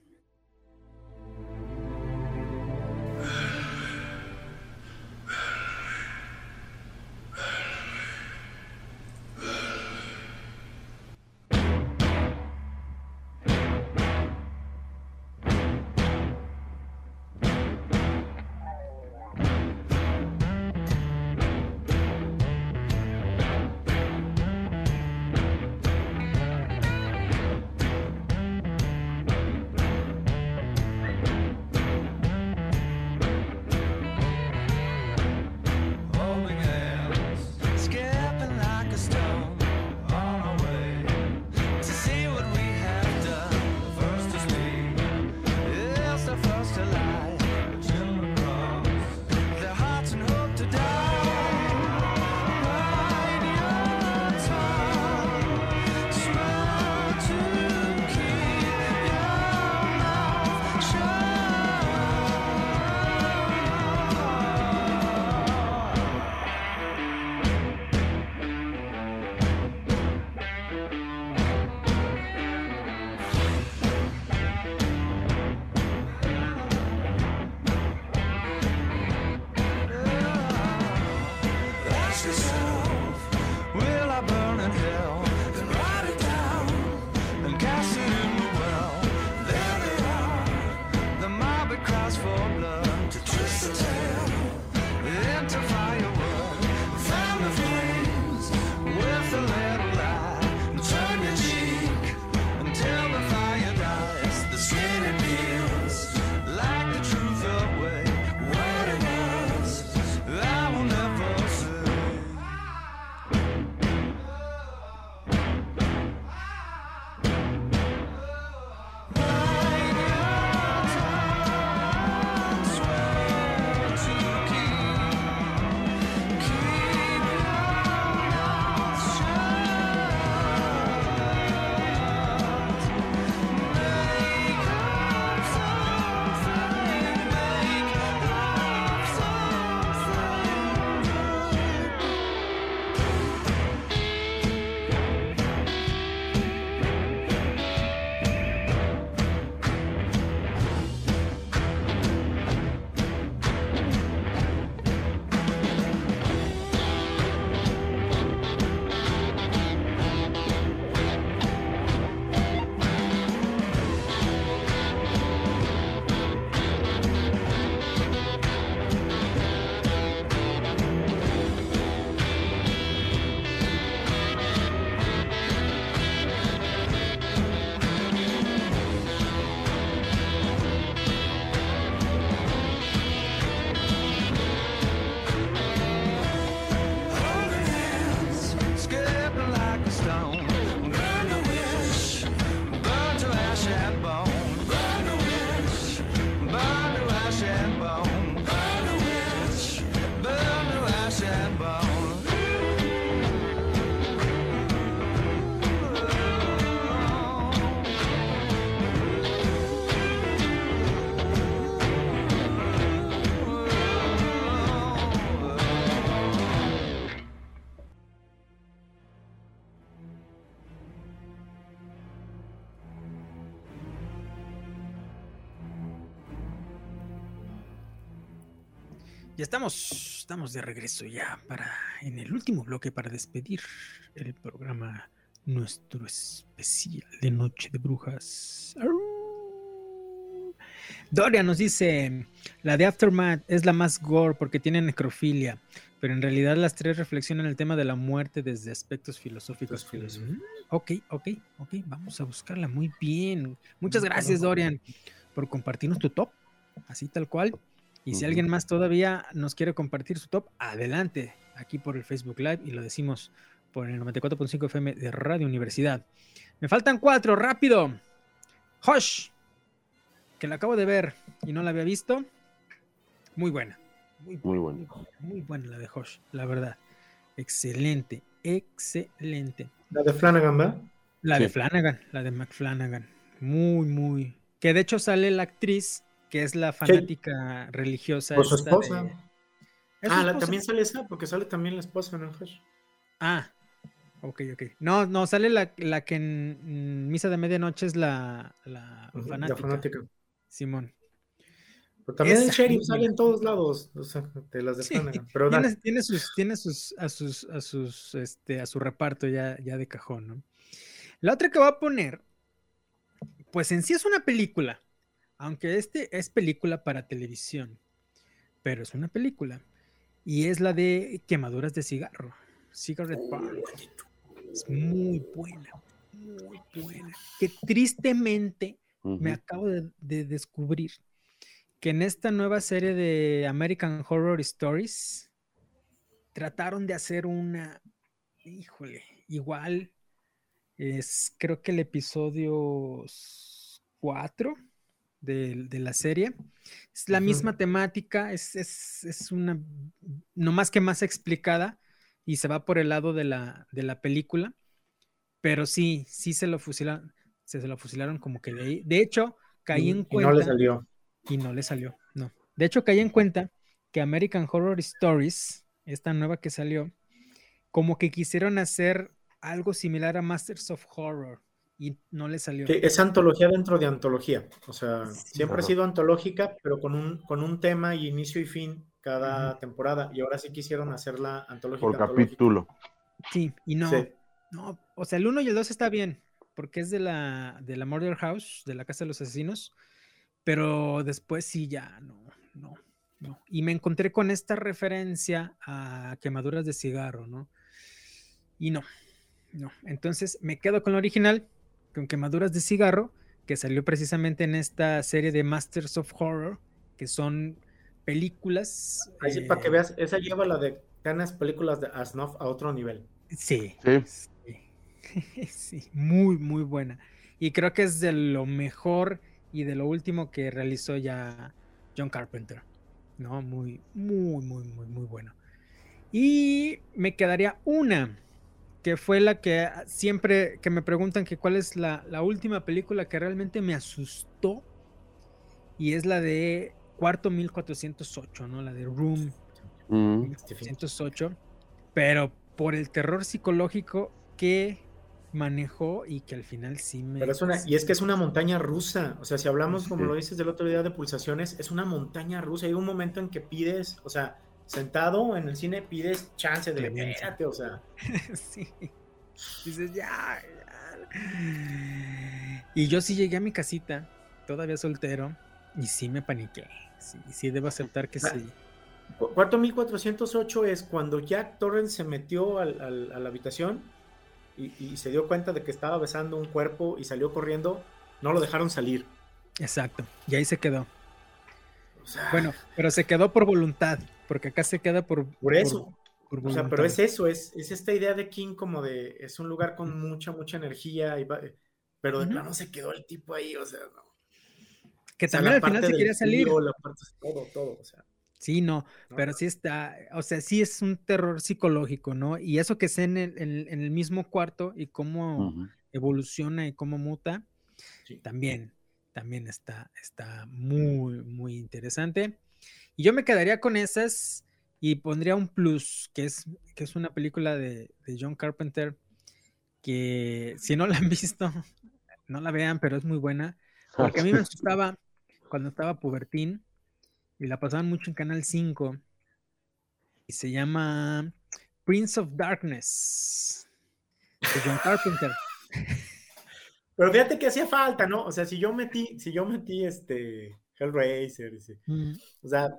Estamos, estamos de regreso ya para en el último bloque para despedir el programa nuestro especial de Noche de Brujas. Doria nos dice, la de Aftermath es la más gore porque tiene necrofilia, pero en realidad las tres reflexionan el tema de la muerte desde aspectos filosóficos. Mm, Ok, ok, ok, vamos a buscarla muy bien. Muchas gracias Dorian por compartirnos tu top, así tal cual. Y si alguien más todavía nos quiere compartir su top, adelante, aquí por el Facebook Live y lo decimos por el 94.5 FM de Radio Universidad. Me faltan cuatro, rápido. Hush, que la acabo de ver y no la había visto. Muy buena. Muy, Muy bueno. muy buena la de Hush, la verdad. Excelente, excelente. La de Flanagan, ¿verdad? La de. Flanagan, la de McFlanagan. Muy, muy. Que de hecho sale la actriz, que es la fanática religiosa. Por su esposa. de- ¿Es su Ah, la- también sale esa, porque sale también la esposa en el Hush. Ah, ok, ok. No, no, sale la, la que en, Misa de Medianoche es la, la fanática. La fanática. Simón. Pero también el Esa, sheriff sale en todos lados, o sea, de las de Sí. Pero tiene, tiene sus, tiene sus, a sus, a sus, este, a su reparto ya, ya de cajón, ¿no? La otra que voy a poner, pues en sí es una película, aunque este es película para televisión, pero es una película. Y es la de quemaduras de cigarro, Cigarette Burn. Es muy buena, muy buena. Que tristemente me acabo de, de descubrir que en esta nueva serie de American Horror Stories trataron de hacer una, híjole, igual es creo que el episodio 4 de, de la serie. Es la misma temática, es, es, es una, no más que más explicada y se va por el lado de la, de la película, pero sí, sí se lo fusilaron, se, se lo fusilaron como que de ahí. De hecho, caí Y- en y cuenta no le salió. y no le salió, no. De hecho, caí en cuenta que American Horror Stories, esta nueva que salió, como que quisieron hacer algo similar a Masters of Horror y no le salió. Sí, es antología dentro de antología. O sea, siempre ha sido antológica, pero con un, con un tema y inicio y fin cada temporada. Y ahora sí quisieron hacerla antológica. Por antológica. capítulo. Sí, y no, Sí. no, o sea, el 1 y el 2 está bien, porque es de la, de la Murder House, de la Casa de los Asesinos, pero después sí ya, no, no, no. Y me encontré con esta referencia a quemaduras de cigarro, ¿no? Y no, no. Entonces me quedo con la original, con quemaduras de cigarro, que salió precisamente en esta serie de Masters of Horror, que son películas. Así para que eh, veas, esa lleva la de ganas películas de Asnoff a otro nivel. Sí, Sí. Sí, sí, muy, muy buena. Y creo que es de lo mejor y de lo último que realizó ya John Carpenter. ¿No? Muy, muy, muy, muy, muy bueno. Y me quedaría una, que fue la que siempre que me preguntan que cuál es la, la última película que realmente me asustó. Y es la de Cuarto 1408, ¿no? La de Room Mm. 1908, pero por el terror psicológico que manejó y que al final sí me... Pero es una, y es que es una montaña rusa. O sea, si hablamos, como Sí. lo dices del otro día de pulsaciones, es una montaña rusa. Hay un momento en que pides, o sea, sentado en el cine pides chance de espérate, o sea. sí. Dices, ya, ya. Y yo sí llegué a mi casita, todavía soltero, y sí me paniqué. Sí, sí debo aceptar que Ah, sí. Cu- Cuarto 1408 es cuando Jack Torrance se metió al- al- a la habitación y, y se dio cuenta de que estaba besando un cuerpo y salió corriendo, no lo dejaron salir. Exacto. Y ahí se quedó. O sea, Bueno, pero se quedó por voluntad, porque acá se queda por... por eso. por O sea, pero es eso, es, es esta idea de King como de, es un lugar con mucha, mucha energía, y va- pero de Ujú. plano se quedó el tipo ahí, o sea, no. Que O sea, también la al final parte se del quería salir. frío, la parte- todo, todo, o sea. Sí, no, ¿no? pero sí está, o sea, sí es un terror psicológico, ¿no? Y eso que sea en el, en- en el mismo cuarto y cómo evoluciona y cómo muta, Sí. también, también está, está muy, muy interesante. Y yo me quedaría con esas y pondría un plus, que es, que es una película de, de John Carpenter, que si no la han visto, no la vean, pero es muy buena. Porque a mí me asustaba cuando estaba pubertín y la pasaban mucho en Canal 5, y se llama Prince of Darkness de John Carpenter. Pero fíjate que hacía falta, ¿no? O sea, si yo metí, si yo metí este Hellraiser, Mm, o sea,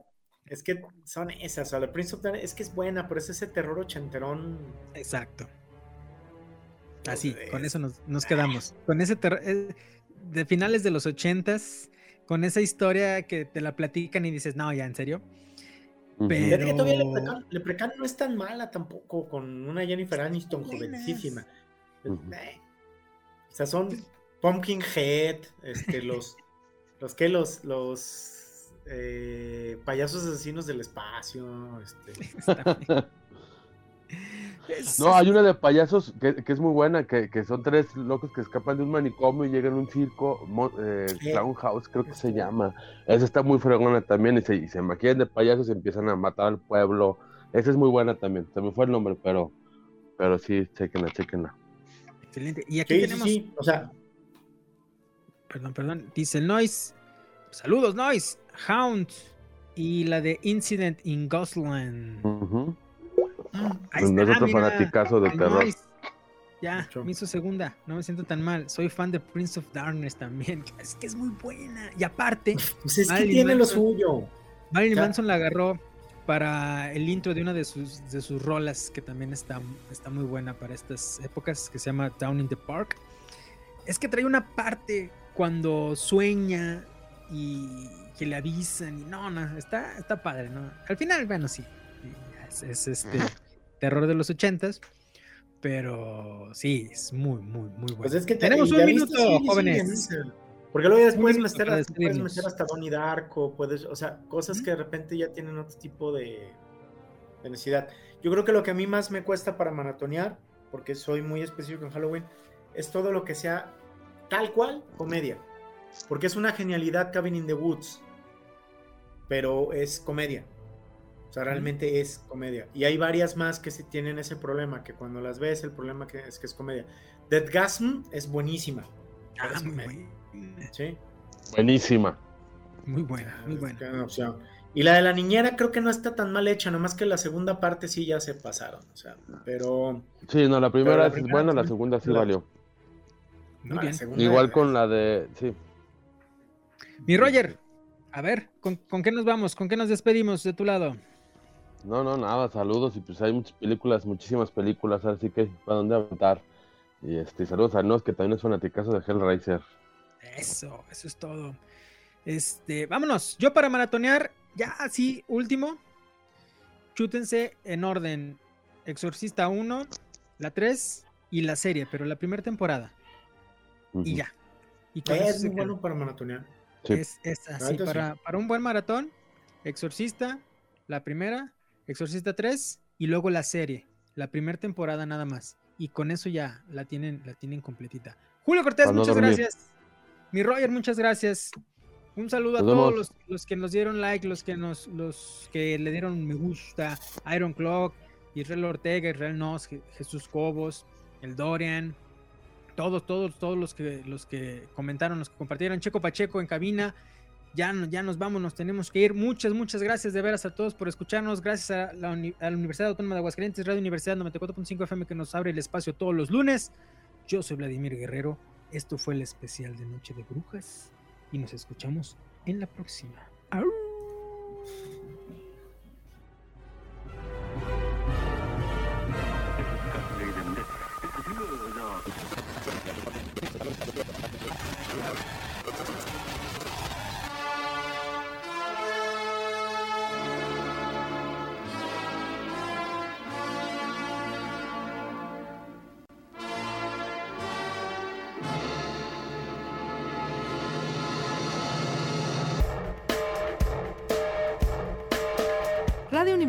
es que son esas, o sea, la Prince of Darkness es que es buena, pero es ese terror ochenterón. Exacto. Así, Pues, con eso nos, nos quedamos. Con ese terror eh, de finales de los ochentas, con esa historia que te la platican y dices, no, ya, en serio. Pero- Fíjate que todavía Leprechaun, Leprechaun no es tan mala tampoco, con una Jennifer Aniston jovencísima. Eh, O sea, son Pumpkinhead, este, los, los que los, los eh, payasos asesinos del espacio, este, No, hay una de payasos que, que es muy buena, que, que son tres locos que escapan de un manicomio y llegan a un circo, eh, Sí. Clown House creo que se Sí. llama. Esa está muy fregona también y se, y se maquillan de payasos y empiezan a matar al pueblo. Esa es muy buena también, se me fue el nombre, pero, pero sí, chequenla, chequenla. Excelente. Y aquí sí, sí, tenemos, sí, o sea, perdón, perdón, dice el Noise. Saludos, Noise. Hound. Y la de Incident in Gosland. Ahí es está, otro mira, fanaticazo de terror. Noise. Ya, me hizo segunda. No me siento tan mal. Soy fan de Prince of Darkness también. Es que es muy buena. Y aparte, pues es que tiene lo Manson. suyo. Marilyn Ya. Manson la agarró para el intro de una de sus, de sus rolas que también está, está muy buena para estas épocas, que se llama Down in the Park. Es que trae una parte cuando sueña y que le avisan y no, no, está, está padre, ¿no? Al final, bueno, sí, es, es este terror de los ochentas, pero sí, es muy, muy, muy bueno. Pues es que te- Tenemos un minuto, sí, sí, jóvenes. sí, Porque luego minuto meter, puedes meter hasta Donnie Darko, puedes, o sea, cosas que de repente ya tienen otro tipo de, de necesidad. Yo creo que lo que a mí más me cuesta para maratonear, porque soy muy específico en Halloween, es todo lo que sea tal cual comedia. Porque es una genialidad Cabin in the Woods, pero es comedia. O sea, realmente es comedia. Y hay varias más que sí tienen ese problema, que cuando las ves, el problema que es que es comedia. Deadgasm es buenísima. Ah, es muy buena, Sí. Buenísima. muy buena, muy Es buena. opción. Y la de la niñera creo que no está tan mal hecha, nomás que la segunda parte sí ya se pasaron. O sea, pero. Sí, no, la primera la es buena, la segunda sí la- valió. Muy bien. Igual con la de, sí. Mi Roger, a ver, ¿con, con qué nos vamos? ¿Con qué nos despedimos de tu lado? No, no, nada, saludos y pues hay muchas películas, muchísimas películas, así que para dónde aventar. Y este, saludos a Nos, que también es fanaticazo de Hellraiser. Eso, eso es todo. Este, vámonos. Yo para maratonear, ya así, último. Chútense en orden. Exorcista 1, la 3 y la serie, pero la primera temporada. Y ya. Y Es muy bueno para maratonear. Sí. Es, es así, sí. para, un buen maratón, Exorcista, la primera, Exorcista 3 y luego la serie, la primera temporada nada más. Y con eso ya la tienen, la tienen completita. Julio Cortés, muchas dormir. gracias. Mi Roger, muchas gracias. Un saludo a todos los, los que nos dieron like, los que nos, los que le dieron me gusta, Iron Clock, Israel Ortega, Israel Nos, Je- Jesús Cobos, el Dorian, todos, todos, todos los que los que comentaron, los que compartieron, Checo Pacheco en cabina. Ya, ya nos vamos, nos tenemos que ir. Muchas, muchas gracias de veras a todos por escucharnos. Gracias a la, Universidad Autónoma de Aguascalientes, Radio Universidad 94.5 FM que nos abre el espacio todos los lunes. Yo soy Vladimir Guerrero. Esto fue el especial de Noche de Brujas y nos escuchamos en la próxima.